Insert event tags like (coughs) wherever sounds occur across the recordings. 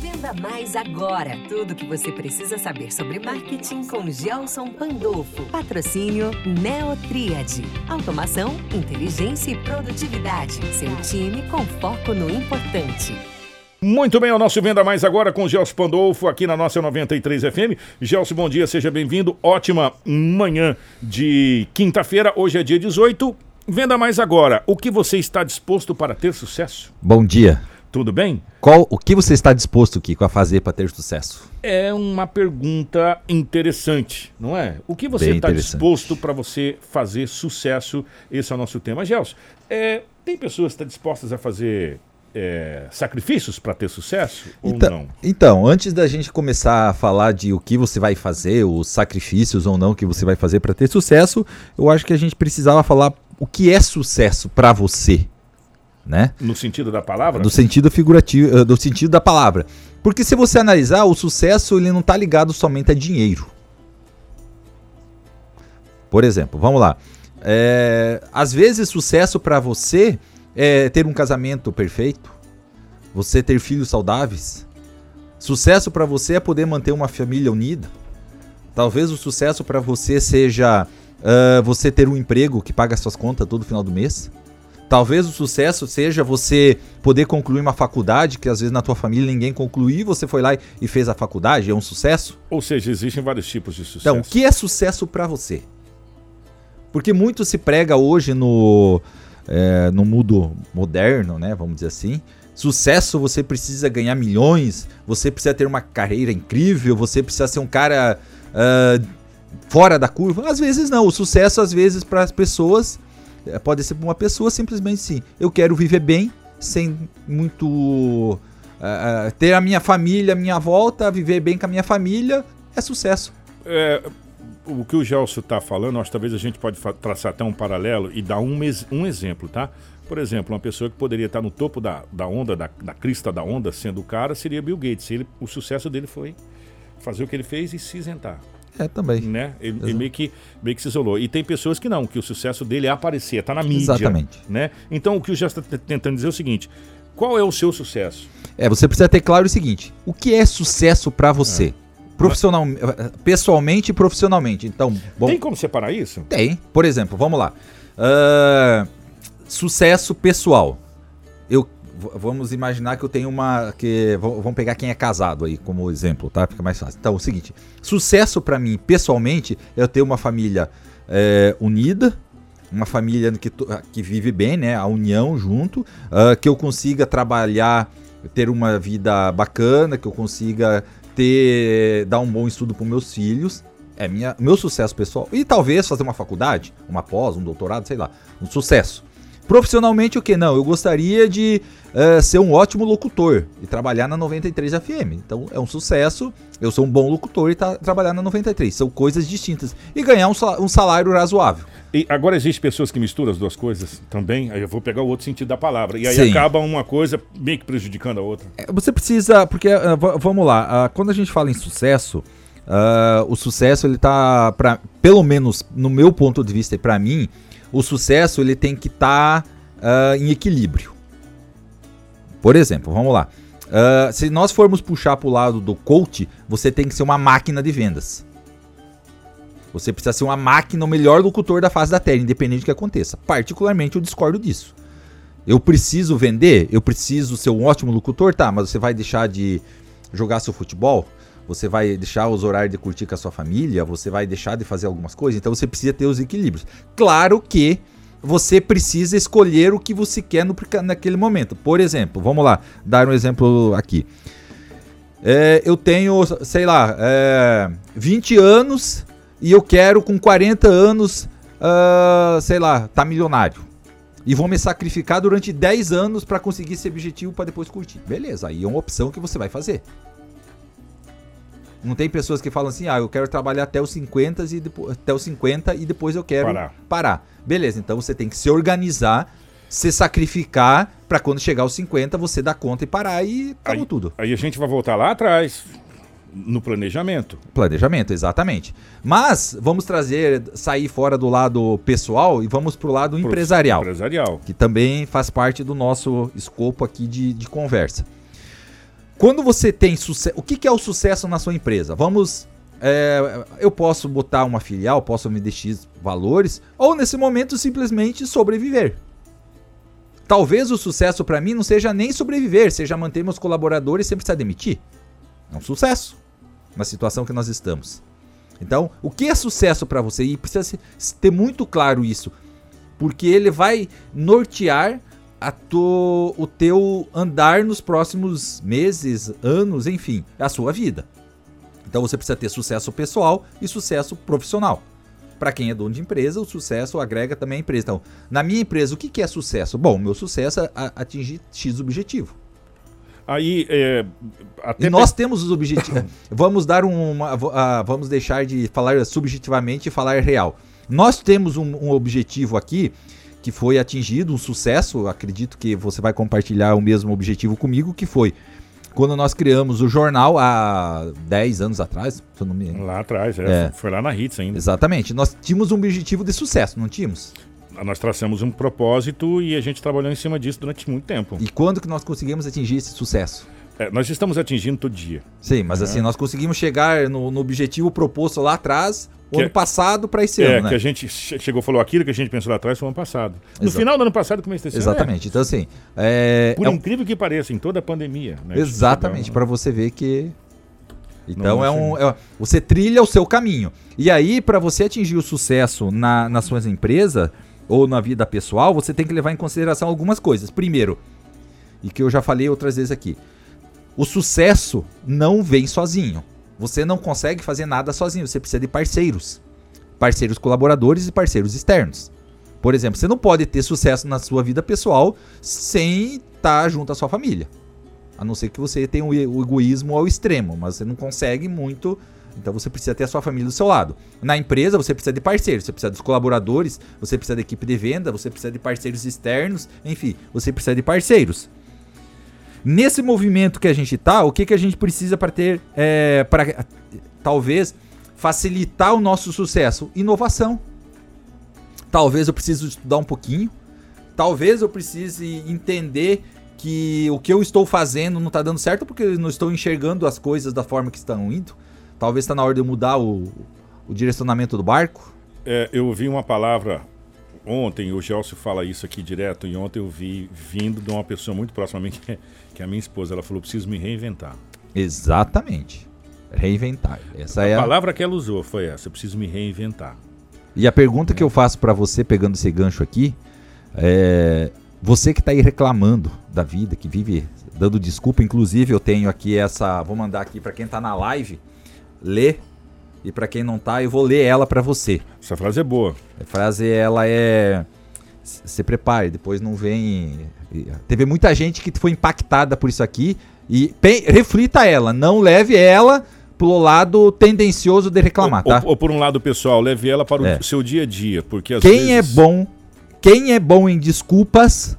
Venda mais agora. Tudo o que você precisa saber sobre marketing com Gelson Pandolfo. Patrocínio Neotriad. Automação, inteligência e produtividade. Seu time com foco no importante. Muito bem, o nosso Venda Mais agora com Gelson Pandolfo aqui na nossa 93 FM. Gelson, bom dia, seja bem-vindo. Ótima manhã de quinta-feira, hoje é dia 18. Venda Mais agora. O que você está disposto para ter sucesso? Bom dia. Tudo bem? Qual, o que você está disposto, Kiko, a fazer para ter sucesso? É uma pergunta interessante, não é? O que você está disposto para você fazer sucesso? Esse é o nosso tema. Gelson, é, tem pessoas que estão dispostas a fazer é, sacrifícios para ter sucesso então, ou não? Então, antes da gente começar a falar de o que você vai fazer, os sacrifícios ou não que você vai fazer para ter sucesso, eu acho que a gente precisava falar o que é sucesso para você né? No sentido da palavra? Do sentido figurativo, eh, do sentido da palavra. Porque se você analisar, o sucesso ele não está ligado somente a dinheiro. Por exemplo, vamos lá. É, às vezes sucesso para você é ter um casamento perfeito, você ter filhos saudáveis. Sucesso para você é poder manter uma família unida. Talvez o sucesso para você seja uh, você ter um emprego que paga suas contas todo final do mês. Talvez o sucesso seja você poder concluir uma faculdade que às vezes na tua família ninguém concluiu, você foi lá e fez a faculdade, é um sucesso? Ou seja, existem vários tipos de sucesso. Então, o que é sucesso para você? Porque muito se prega hoje no, é, no mundo moderno, né? Vamos dizer assim. Sucesso você precisa ganhar milhões, você precisa ter uma carreira incrível, você precisa ser um cara uh, fora da curva. Às vezes não. O sucesso, às vezes, para as pessoas pode ser uma pessoa simplesmente sim. Eu quero viver bem, sem muito. Uh, ter a minha família à minha volta, viver bem com a minha família, é sucesso. É, o que o Gelson está falando, acho que talvez a gente pode traçar até um paralelo e dar um, um exemplo, tá? Por exemplo, uma pessoa que poderia estar no topo da, da onda, da, da crista da onda, sendo o cara, seria Bill Gates. Ele, o sucesso dele foi fazer o que ele fez e se isentar. É, também. Né? Ele, ele, meio, que, meio que se isolou. E tem pessoas que não, que o sucesso dele é aparecer, tá na mídia. Exatamente. Né? Então o que o já está tentando dizer é o seguinte: qual é o seu sucesso? É, você precisa ter claro o seguinte: o que é sucesso para você? É. Profissional, pessoalmente e profissionalmente. Então, bom, tem como separar isso? Tem. Por exemplo, vamos lá. Uh, sucesso pessoal. Eu vamos imaginar que eu tenho uma. que Vamos pegar quem é casado aí como exemplo, tá? Fica mais fácil. Então, é o seguinte: sucesso para mim, pessoalmente, é eu ter uma família é, unida, uma família que, que vive bem, né? A união junto, uh, que eu consiga trabalhar, ter uma vida bacana, que eu consiga ter dar um bom estudo para meus filhos. É minha, meu sucesso pessoal. E talvez fazer uma faculdade, uma pós, um doutorado, sei lá. Um sucesso. Profissionalmente, o que? Não, eu gostaria de uh, ser um ótimo locutor e trabalhar na 93 FM. Então é um sucesso, eu sou um bom locutor e tá, trabalhar na 93. São coisas distintas. E ganhar um, um salário razoável. E agora existem pessoas que misturam as duas coisas também. Aí eu vou pegar o outro sentido da palavra. E aí Sim. acaba uma coisa meio que prejudicando a outra. É, você precisa, porque uh, vamos lá, uh, quando a gente fala em sucesso, uh, o sucesso ele tá, pra, pelo menos no meu ponto de vista e para mim, o sucesso ele tem que estar tá, uh, em equilíbrio. Por exemplo, vamos lá. Uh, se nós formos puxar para o lado do coach, você tem que ser uma máquina de vendas. Você precisa ser uma máquina, o melhor locutor da face da Terra, independente do que aconteça. Particularmente, eu discordo disso. Eu preciso vender, eu preciso ser um ótimo locutor, tá, mas você vai deixar de jogar seu futebol? Você vai deixar os horários de curtir com a sua família, você vai deixar de fazer algumas coisas, então você precisa ter os equilíbrios. Claro que você precisa escolher o que você quer no, naquele momento. Por exemplo, vamos lá, dar um exemplo aqui. É, eu tenho, sei lá, é, 20 anos e eu quero com 40 anos, uh, sei lá, tá milionário. E vou me sacrificar durante 10 anos para conseguir esse objetivo para depois curtir. Beleza, aí é uma opção que você vai fazer. Não tem pessoas que falam assim, ah, eu quero trabalhar até os 50 e depois, até os 50 e depois eu quero parar. parar. Beleza, então você tem que se organizar, se sacrificar para quando chegar aos 50 você dar conta e parar e acabou aí, tudo. Aí a gente vai voltar lá atrás. No planejamento. Planejamento, exatamente. Mas vamos trazer, sair fora do lado pessoal e vamos para o lado Pro empresarial. Empresarial. Que também faz parte do nosso escopo aqui de, de conversa. Quando você tem sucesso. O que, que é o sucesso na sua empresa? Vamos. é, eu posso botar uma filial, posso me deixar valores, ou nesse momento simplesmente sobreviver. Talvez o sucesso para mim não seja nem sobreviver, seja manter meus colaboradores sem precisar demitir. É um sucesso na situação que nós estamos. Então, o que é sucesso para você? E precisa ter muito claro isso, porque ele vai nortear a o teu andar nos próximos meses, anos, enfim, a sua vida. Então você precisa ter sucesso pessoal e sucesso profissional. Para quem é dono de empresa, o sucesso agrega também a empresa. Então, na minha empresa, o que que é sucesso? Bom, meu sucesso é atingir X objetivo. Aí, é, até E nós temos os objetivos. (coughs) vamos dar uma. ah, vamos deixar de falar subjetivamente e falar real. Nós temos um, um objetivo aqui que foi atingido, um sucesso. Acredito que você vai compartilhar o mesmo objetivo comigo, que foi quando nós criamos o jornal há 10 anos atrás. Se eu não me... lá atrás, é, É. foi lá na Hits ainda. Exatamente. Nós tínhamos um objetivo de sucesso, não tínhamos? Nós traçamos um propósito e a gente trabalhou em cima disso durante muito tempo. E quando que nós conseguimos atingir esse sucesso? É, nós estamos atingindo todo dia. Sim, mas assim, nós conseguimos chegar no, no objetivo proposto lá atrás, o Que ano é- passado para esse É, ano, né? que a gente che- chegou falou aquilo que a gente pensou lá atrás foi ano passado. No Exato. final do ano passado, começo desse ano, Exatamente. Então, assim, é, é, por é um- incrível que pareça, em toda a pandemia. Né, exatamente, Chegou- para você ver que. Então Não, é um. é- você trilha o seu caminho. E aí, para você atingir o sucesso na, nas suas empresas ou na vida pessoal, você tem que levar em consideração algumas coisas. Primeiro, e que eu já falei outras vezes aqui, o sucesso não vem sozinho. Você não consegue fazer nada sozinho, você precisa de parceiros. Parceiros colaboradores e parceiros externos. Por exemplo, você não pode ter sucesso na sua vida pessoal sem estar junto à sua família. A não ser que você tenha o egoísmo ao extremo, mas você não consegue muito. Então você precisa ter a sua família do seu lado. Na empresa você precisa de parceiros, você precisa dos colaboradores, você precisa da equipe de venda, você precisa de parceiros externos, enfim, você precisa de parceiros. Nesse movimento que a gente tá, o que, que a gente precisa para ter, é, para talvez facilitar o nosso sucesso? Inovação. Talvez eu precise estudar um pouquinho. Talvez eu precise entender que o que eu estou fazendo não está dando certo porque eu não estou enxergando as coisas da forma que estão indo. Talvez está na hora de eu mudar o, o direcionamento do barco. É, eu ouvi uma palavra ontem, o Gelson fala isso aqui direto, e ontem eu vi vindo de uma pessoa muito próxima a mim, (laughs) que é, que é a minha esposa. Ela falou: preciso me reinventar. Exatamente. Reinventar. Essa é A a... palavra que ela usou foi essa: eu preciso me reinventar. E a pergunta que eu faço pra você, pegando esse gancho aqui, é. Você que tá aí reclamando da vida, que vive dando desculpa, inclusive eu tenho aqui essa. Vou mandar aqui pra quem tá na live, ler. E pra quem não tá, eu vou ler ela pra você. Essa frase é boa. A frase ela é. "Se prepare, depois não vem. Teve muita gente que foi impactada por isso aqui. E pe- reflita ela, não leve ela pro lado tendencioso de reclamar, ou, tá? ou- ou por um lado pessoal, leve ela para o É. seu dia a dia, porque às Quem é vezes bom, quem é bom em desculpas,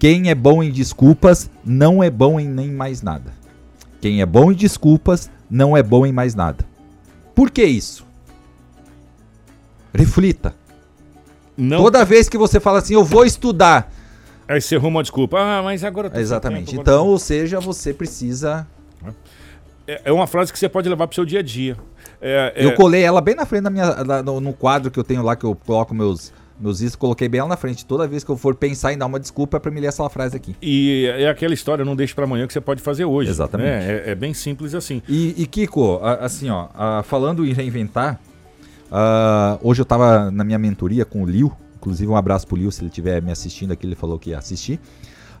quem é bom em desculpas não é bom em nem mais nada. Quem é bom em desculpas não é bom em mais nada. Por que isso? Reflita. não. Toda vez que você fala assim, eu vou estudar, Aí você arruma uma desculpa. Ah, mas agora eu tô sem Exatamente. tempo, agora Então, ou seja, você precisa. É, é uma frase que você pode levar pro seu dia a dia. É, é, Eu colei ela bem na frente da minha, da- no, no quadro que eu tenho lá, que eu coloco meus, meus iscos, coloquei bem ela na frente. Toda vez que eu for pensar em dar uma desculpa é pra me ler essa frase aqui. E é aquela história, não deixe para amanhã que você pode fazer hoje. Exatamente. né? É, é bem simples assim. E, e, Kiko, assim, ó, falando em reinventar, ah, hoje eu tava na minha mentoria com o Liu, inclusive um abraço pro Liu, se ele estiver me assistindo aqui, ele falou que ia assistir.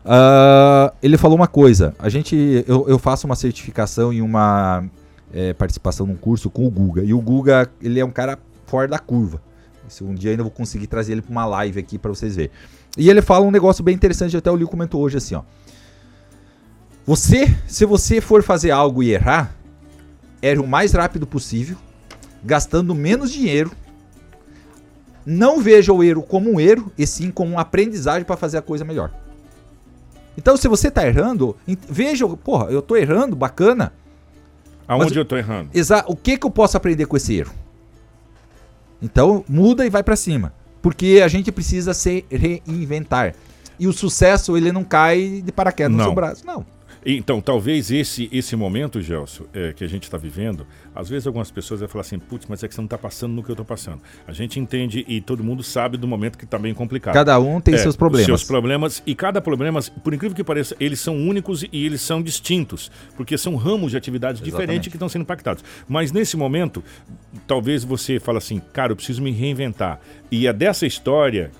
Ah, ele falou uma coisa, a gente, eu, eu faço uma certificação e uma eh, participação num curso com o Guga, e o Guga, ele é um cara fora da curva. Se um dia ainda eu vou conseguir trazer ele pra uma live aqui pra vocês verem. E ele fala um negócio bem interessante, até o Liu comentou hoje assim, ó. Você, se você for fazer algo e errar, erre o mais rápido possível, gastando menos dinheiro. Não veja o erro como um erro, e sim como um aprendizagem para fazer a coisa melhor. Então, se você tá errando, veja, porra, eu tô errando, bacana. Aonde Mas- eu tô errando? Exa o que que eu posso aprender com esse erro? Então, muda e vai para cima, porque a gente precisa se reinventar. E o sucesso, ele não cai de paraquedas no Não. seu braço, não. Então, talvez esse, esse momento, Gelson, é, que a gente está vivendo, às vezes algumas pessoas vão falar assim, putz, mas é que você não está passando no que eu estou passando. A gente entende e todo mundo sabe do momento que está bem complicado. Cada um tem É, seus problemas. Seus problemas, e cada problema, por incrível que pareça, eles são únicos e eles são distintos, porque são ramos de atividades Exatamente. diferentes que estão sendo impactados. Mas nesse momento, talvez você fale assim, cara, eu preciso me reinventar. E é dessa história,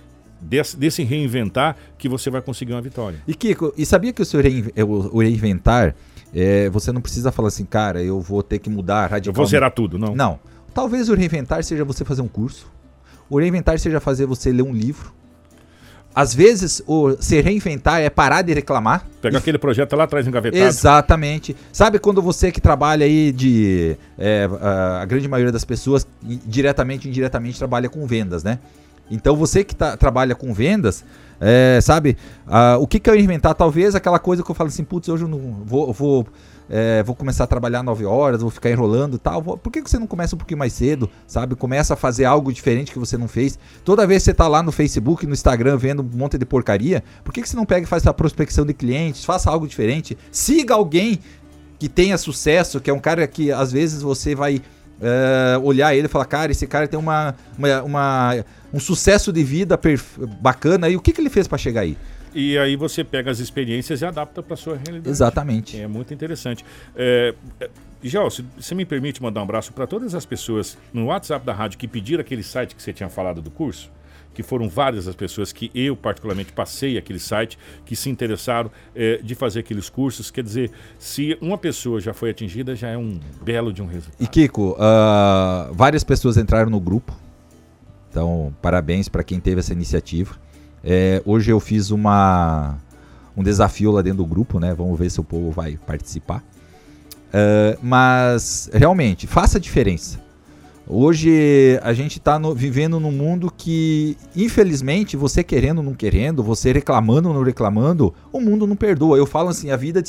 desse, desse reinventar, que você vai conseguir uma vitória. E Kiko, e sabia que o seu rein- o, reinventar, é, você não precisa falar assim, cara, eu vou ter que mudar Eu radicalmente. vou zerar tudo, não? Não. Talvez o reinventar seja você fazer um curso. O reinventar seja fazer você ler um livro. Às vezes, o se reinventar é parar de reclamar. Pegar aquele projeto lá atrás engavetado. Exatamente. Sabe quando você que trabalha aí de. é, a, grande maioria das pessoas, diretamente ou indiretamente, trabalha com vendas, né? Então você que tá- trabalha com vendas, é, sabe? ah, o que, que é reinventar? Talvez aquela coisa que eu falo assim, putz, hoje eu não vou. vou é, vou começar a trabalhar 9 horas, vou ficar enrolando e tal. Por que você não começa um pouquinho mais cedo, sabe? Começa a fazer algo diferente que você não fez. Toda vez que você tá lá no Facebook, no Instagram, vendo um monte de porcaria, por que você não pega e faz essa prospecção de clientes? Faça algo diferente. Siga alguém que tenha sucesso, que é um cara que às vezes você vai é, olhar ele e falar, cara, esse cara tem uma, uma, uma- um sucesso de vida bacana. E o que, que ele fez para chegar aí? E aí você pega as experiências e adapta para sua realidade. Exatamente. É muito interessante. É, é, se você me permite mandar um abraço para todas as pessoas no WhatsApp da rádio que pediram aquele site que você tinha falado do curso, que foram várias as pessoas que eu particularmente passei aquele site, que se interessaram é, de fazer aqueles cursos. Quer dizer, se uma pessoa já foi atingida, já é um belo de um resultado. E Kiko, ah, várias pessoas entraram no grupo. Então, parabéns para quem teve essa iniciativa. É, hoje eu fiz uma, um desafio lá dentro do grupo, né? Vamos ver se o povo vai participar. Ah, mas, realmente, faça a diferença. Hoje a gente está vivendo num mundo que, infelizmente, você querendo ou não querendo, você reclamando ou não reclamando, o mundo não perdoa. Eu falo assim, a vida...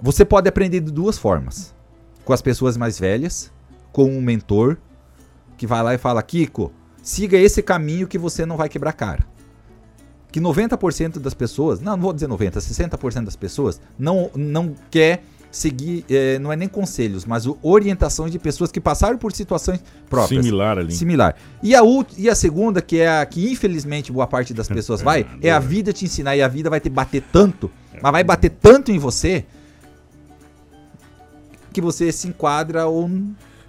Você pode aprender de duas formas com as pessoas mais velhas, com um mentor que vai lá e fala: Kiko, siga esse caminho que você não vai quebrar cara. Que 90% das pessoas, não, não vou dizer 90, 60% das pessoas não, não quer seguir, eh, não é nem conselhos, mas orientações de pessoas que passaram por situações próprias. Similar ali. Similar. E a, e a segunda, que é a que infelizmente boa parte das (laughs) pessoas vai, é a vida te ensinar e a vida vai te bater tanto, mas vai bater tanto em você que você se enquadra ou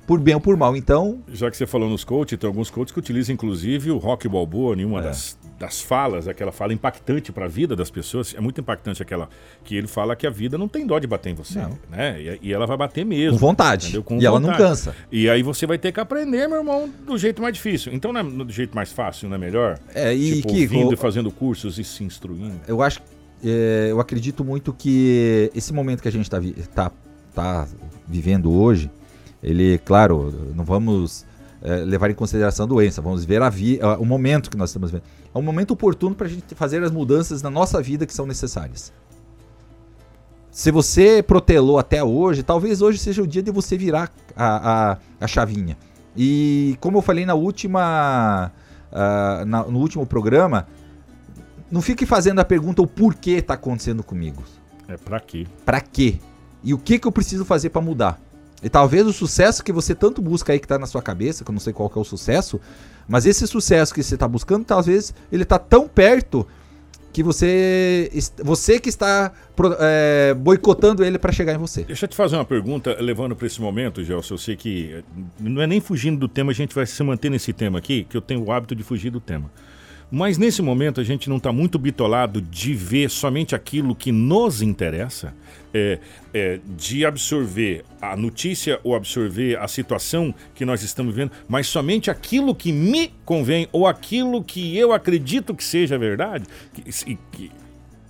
por bem ou por mal. Então, Já que você falou nos coaches, tem alguns coaches que utilizam inclusive o Rock Balboa em uma É. das, das falas, aquela fala impactante para a vida das pessoas. É muito impactante aquela que ele fala que a vida não tem dó de bater em você, Não. né? E, e ela vai bater mesmo. com vontade. entendeu? Com e ela não vontade. cansa. E aí você vai ter que aprender, meu irmão, do jeito mais difícil. Então não é do jeito mais fácil, não é melhor? É, e tipo, Kiko, ouvindo e fazendo cursos e se instruindo. eu acho, é, eu acredito muito que esse momento que a gente está tá, tá vivendo hoje, ele, claro, não vamos é, levar em consideração a doença, vamos ver a vi, a- o momento que nós estamos vivendo. É um momento oportuno para a gente fazer as mudanças na nossa vida que são necessárias. Se você protelou até hoje, talvez hoje seja o dia de você virar a, a, a chavinha. E como eu falei na última, ah, na- no último programa, não fique fazendo a pergunta o porquê está acontecendo comigo. É pra quê? Pra quê? E o que, que eu preciso fazer pra mudar? E talvez o sucesso que você tanto busca aí que tá na sua cabeça, que eu não sei qual é o sucesso, mas esse sucesso que você tá buscando, talvez ele tá tão perto que você você que está é, boicotando ele pra chegar em você. Deixa eu te fazer uma pergunta, levando para esse momento, Gelson. Eu sei que eh, não é nem fugindo do tema, a gente vai se manter nesse tema aqui, que eu tenho o hábito de fugir do tema. Mas nesse momento a gente não está muito bitolado de ver somente aquilo que nos interessa, é, é, de absorver a notícia ou absorver a situação que nós estamos vivendo, mas somente aquilo que me convém ou aquilo que eu acredito que seja verdade. Que, que-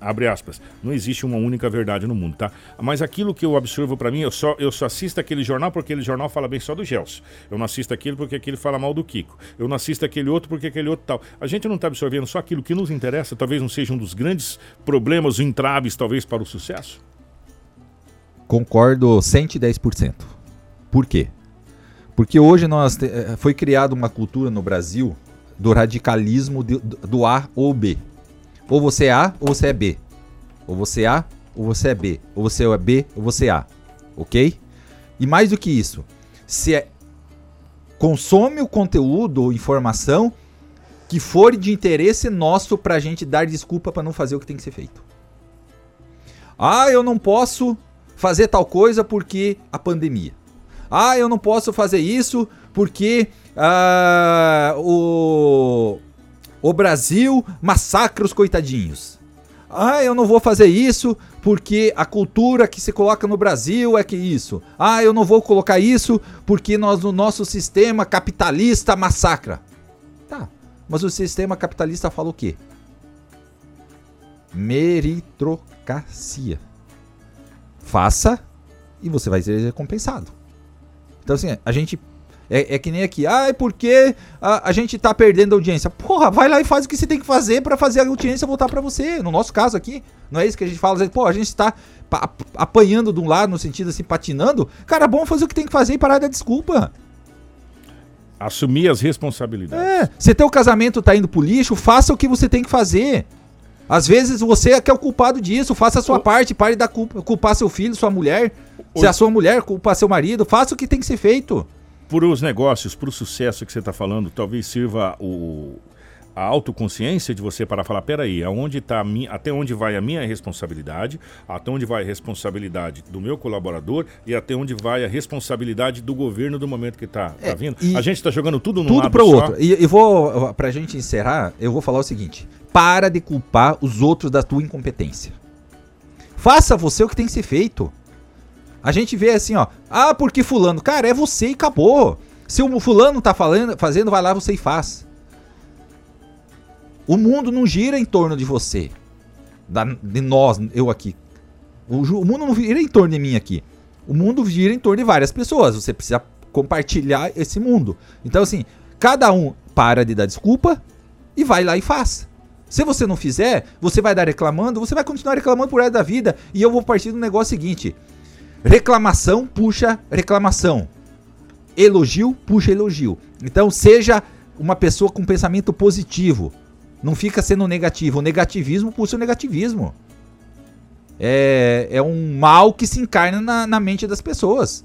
abre aspas, não existe uma única verdade no mundo, tá? Mas aquilo que eu absorvo pra mim, eu só, eu só assisto aquele jornal porque aquele jornal fala bem só do Gelson. Eu não assisto aquele porque aquele fala mal do Kiko. Eu não assisto aquele outro porque aquele outro tal. A gente não tá absorvendo só aquilo que nos interessa, talvez não seja um dos grandes problemas, entraves, talvez, para o sucesso? Concordo 110%. Por quê? Porque hoje nós te- eh, foi criada uma cultura no Brasil do radicalismo de- do A ou B. Ou você é A ou você é B. Ou você é A ou você é B. Ou você é B ou você é A. Ok? E mais do que isso, se é, consome o conteúdo ou informação que for de interesse nosso pra gente dar desculpa para não fazer o que tem que ser feito. Ah, eu não posso fazer tal coisa porque a pandemia. Ah, eu não posso fazer isso porque ah, o, o Brasil massacra os coitadinhos. Ah, eu não vou fazer isso porque a cultura que se coloca no Brasil é que isso. Ah, eu não vou colocar isso porque nós no nosso sistema capitalista massacra. Tá, mas o sistema capitalista fala o quê? Meritocracia. Faça e você vai ser recompensado. Então, assim, a gente. É, é que nem aqui. Ah, é porque a, a, gente tá perdendo audiência. Porra, vai lá e faz o que você tem que fazer para fazer a audiência voltar para você. No nosso caso aqui, não é isso que a gente fala. Pô, a gente tá apanhando de um lado, no sentido assim, patinando. Cara, é bom fazer o que tem que fazer e parar da desculpa. Assumir as responsabilidades. É, se teu casamento tá indo pro lixo, faça o que você tem que fazer. Às vezes você é que é o culpado disso, faça a sua o... parte, pare de culpa, culpar seu filho, sua mulher. O... Se a sua mulher culpar seu marido, faça o que tem que ser feito. Para os negócios, para o sucesso que você está falando, talvez sirva o, a autoconsciência de você para falar, peraí, aonde tá minha, até onde vai a minha responsabilidade, até onde vai a responsabilidade do meu colaborador e até onde vai a responsabilidade do governo do momento que está tá é, vindo. A gente está jogando tudo no tudo para o outro. E, e vou, para a gente encerrar, eu vou falar o seguinte: para de culpar os outros da tua incompetência. Faça você o que tem que ser feito. A gente vê assim, ó, ah, porque fulano, cara, é você e acabou. Se o fulano tá falando, fazendo, vai lá você e faz. O mundo não gira em torno de você. Da, de nós, eu aqui. O, o, mundo não gira em torno de mim aqui. O mundo gira em torno de várias pessoas. Você precisa compartilhar esse mundo. Então, assim, cada um para de dar desculpa e vai lá e faz. Se você não fizer, você vai dar reclamando, você vai continuar reclamando por resto da vida. E eu vou partir do negócio seguinte: reclamação puxa reclamação, elogio puxa elogio. Então, seja uma pessoa com pensamento positivo. Não fica sendo negativo. O negativismo puxa o negativismo. É, é um mal que se encarna na, na mente das pessoas.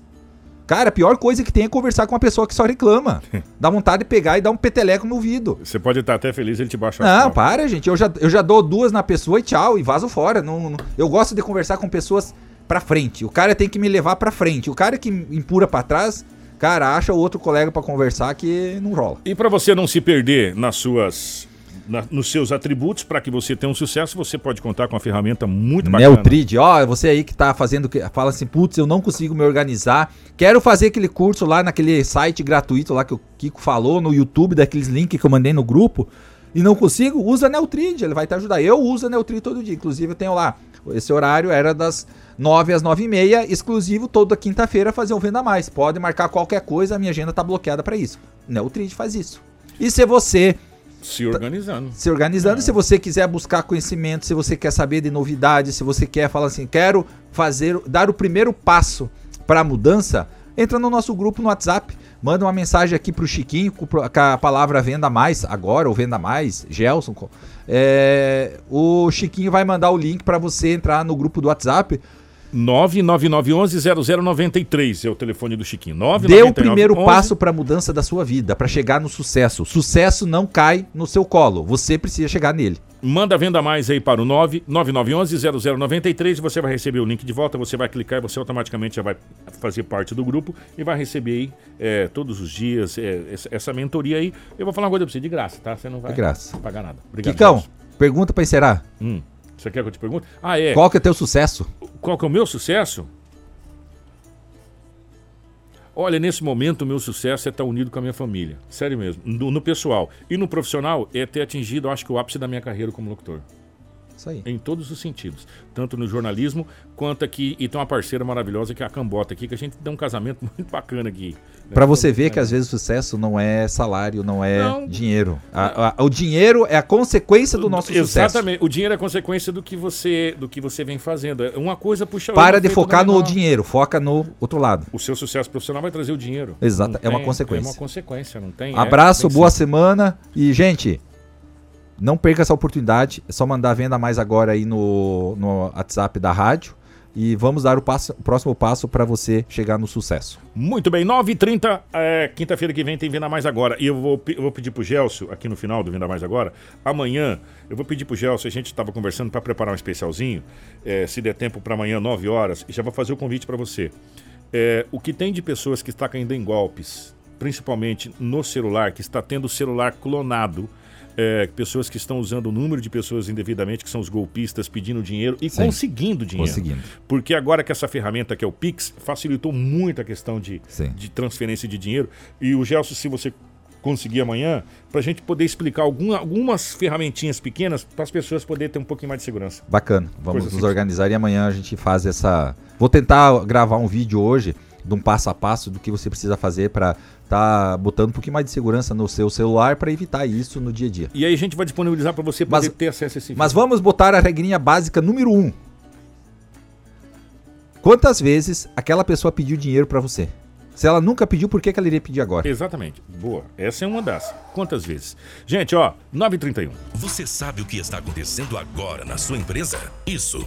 Cara, a pior coisa que tem é conversar com uma pessoa que só reclama. (laughs) Dá vontade de pegar e dar um peteleco no ouvido. Você pode estar até feliz ele te baixa Não, para, gente. Eu já, eu já dou duas na pessoa e tchau, e vazo fora. Não, não, eu gosto de conversar com pessoas pra frente. O cara tem que me levar pra frente. O cara que empura para trás, cara, acha outro colega para conversar que não rola. E para você não se perder nas suas na, nos seus atributos para que você tenha um sucesso, você pode contar com uma ferramenta muito bacana. Neutrid, ó, você aí que tá fazendo, fala assim, putz, eu não consigo me organizar, quero fazer aquele curso lá naquele site gratuito lá que o Kiko falou, no YouTube, daqueles links que eu mandei no grupo, e não consigo, usa Neutrid, ele vai te ajudar. Eu uso a Neutrid todo dia, inclusive eu tenho lá, esse horário era das 9 às 9 e meia, exclusivo toda quinta-feira fazer um Venda Mais. Pode marcar qualquer coisa, a minha agenda tá bloqueada para isso. Neutrid faz isso. E se você se organizando. Se organizando. É. Se você quiser buscar conhecimento, se você quer saber de novidades, se você quer falar assim, quero fazer, dar o primeiro passo para a mudança, entra no nosso grupo no WhatsApp, manda uma mensagem aqui pro Chiquinho com a palavra venda mais agora ou venda mais, Gelson. É, o Chiquinho vai mandar o link para você entrar no grupo do WhatsApp 99911-0093 é o telefone do Chiquinho. Dê o primeiro passo para a mudança da sua vida, para chegar no sucesso. Sucesso não cai no seu colo, você precisa chegar nele. Manda venda mais aí para o 99911-0093 você vai receber o link de volta, você vai clicar e você automaticamente já vai fazer parte do grupo e vai receber aí é, todos os dias é, essa mentoria aí. Eu vou falar uma coisa para você, de graça, tá? Você não vai de graça. pagar nada. Obrigado. Kikão, pergunta para encerrar. Hum. Você quer que eu te pergunte? Ah, é. Qual que é o teu sucesso? Qual que é o meu sucesso? Olha, nesse momento o meu sucesso é estar unido com a minha família. Sério mesmo. No, no pessoal. E no profissional é ter atingido, acho que, o ápice da minha carreira como locutor. Isso aí. Em todos os sentidos. Tanto no jornalismo, quanto aqui. E tem uma parceira maravilhosa que é a Cambota aqui, que a gente tem um casamento (laughs) muito bacana aqui. Né? Para você ver que às vezes o sucesso não é salário, não é não, dinheiro. A, a, o dinheiro é a consequência do nosso exatamente. sucesso. Exatamente. O dinheiro é a consequência do que você, do que você vem fazendo. É uma coisa puxa Para de focar no dinheiro, foca no outro lado. O seu sucesso profissional vai trazer o dinheiro. Exato, é uma consequência. É uma consequência, não tem. Abraço, é, boa semana e gente, Não perca essa oportunidade, é só mandar venda mais agora aí no, no WhatsApp da rádio e vamos dar o, passo, o próximo passo para você chegar no sucesso. Muito bem, 9h30, é, quinta-feira que vem tem Venda Mais Agora. E eu vou, eu vou pedir pro Gelson, aqui no final do Venda Mais Agora, amanhã, eu vou pedir pro Gelson, a gente estava conversando para preparar um especialzinho, é, se der tempo para amanhã, 9 horas, e já vou fazer o convite para você. É, o que tem de pessoas que está caindo em golpes, principalmente no celular, que está tendo o celular clonado, é, pessoas que estão usando o número de pessoas indevidamente, que são os golpistas pedindo dinheiro e Sim. conseguindo dinheiro. Conseguindo. Porque agora que essa ferramenta que é o Pix facilitou muito a questão de, de transferência de dinheiro. E o Gelson, se você conseguir amanhã, para a gente poder explicar alguma, algumas ferramentinhas pequenas para as pessoas poderem ter um pouquinho mais de segurança. Bacana. Vamos Coisa nos organizar e amanhã a gente faz essa. Vou tentar gravar um vídeo hoje de um passo a passo do que você precisa fazer para tá botando um pouquinho mais de segurança no seu celular para evitar isso no dia a dia. E aí a gente vai disponibilizar para você poder mas, ter acesso a esse vídeo. Mas vamos botar a regrinha básica número um. Quantas vezes aquela pessoa pediu dinheiro para você? Se ela nunca pediu, por que, que ela iria pedir agora? Exatamente. Boa. Essa é uma das. Quantas vezes? Gente, ó, 9h31. Você sabe o que está acontecendo agora na sua empresa? Isso,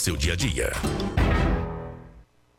seu dia a dia.